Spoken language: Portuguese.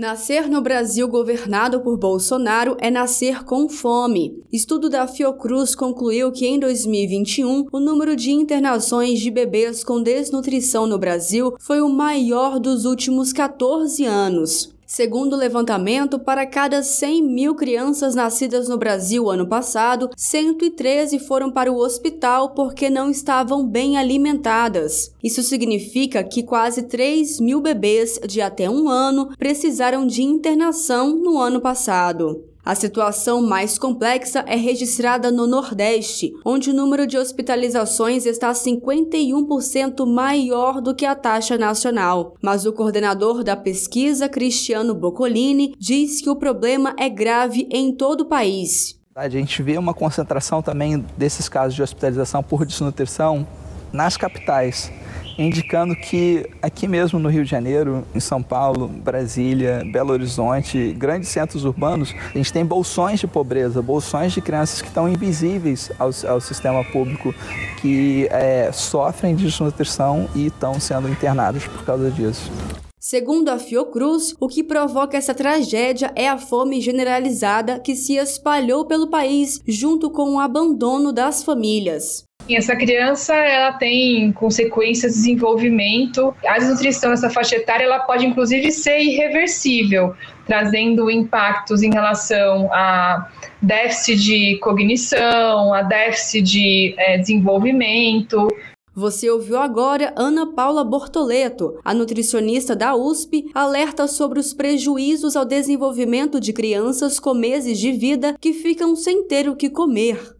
Nascer no Brasil governado por Bolsonaro é nascer com fome. Estudo da Fiocruz concluiu que em 2021 o número de internações de bebês com desnutrição no Brasil foi o maior dos últimos 14 anos. Segundo o levantamento, para cada 100 mil crianças nascidas no Brasil ano passado, 113 foram para o hospital porque não estavam bem alimentadas. Isso significa que quase 3 mil bebês de até um ano precisaram de internação no ano passado. A situação mais complexa é registrada no Nordeste, onde o número de hospitalizações está 51% maior do que a taxa nacional. Mas o coordenador da pesquisa, Cristiano Boccolini, diz que o problema é grave em todo o país. A gente vê uma concentração também desses casos de hospitalização por desnutrição nas capitais indicando que aqui mesmo no Rio de Janeiro, em São Paulo, Brasília, Belo Horizonte, grandes centros urbanos, a gente tem bolsões de pobreza, bolsões de crianças que estão invisíveis ao, ao sistema público, que é, sofrem de desnutrição e estão sendo internados por causa disso. Segundo a Fiocruz, o que provoca essa tragédia é a fome generalizada que se espalhou pelo país junto com o abandono das famílias. Essa criança ela tem consequências de desenvolvimento. A desnutrição nessa faixa etária ela pode inclusive ser irreversível, trazendo impactos em relação a déficit de cognição, a déficit de é, desenvolvimento, você ouviu agora Ana Paula Bortoleto, a nutricionista da USP, alerta sobre os prejuízos ao desenvolvimento de crianças com meses de vida que ficam sem ter o que comer.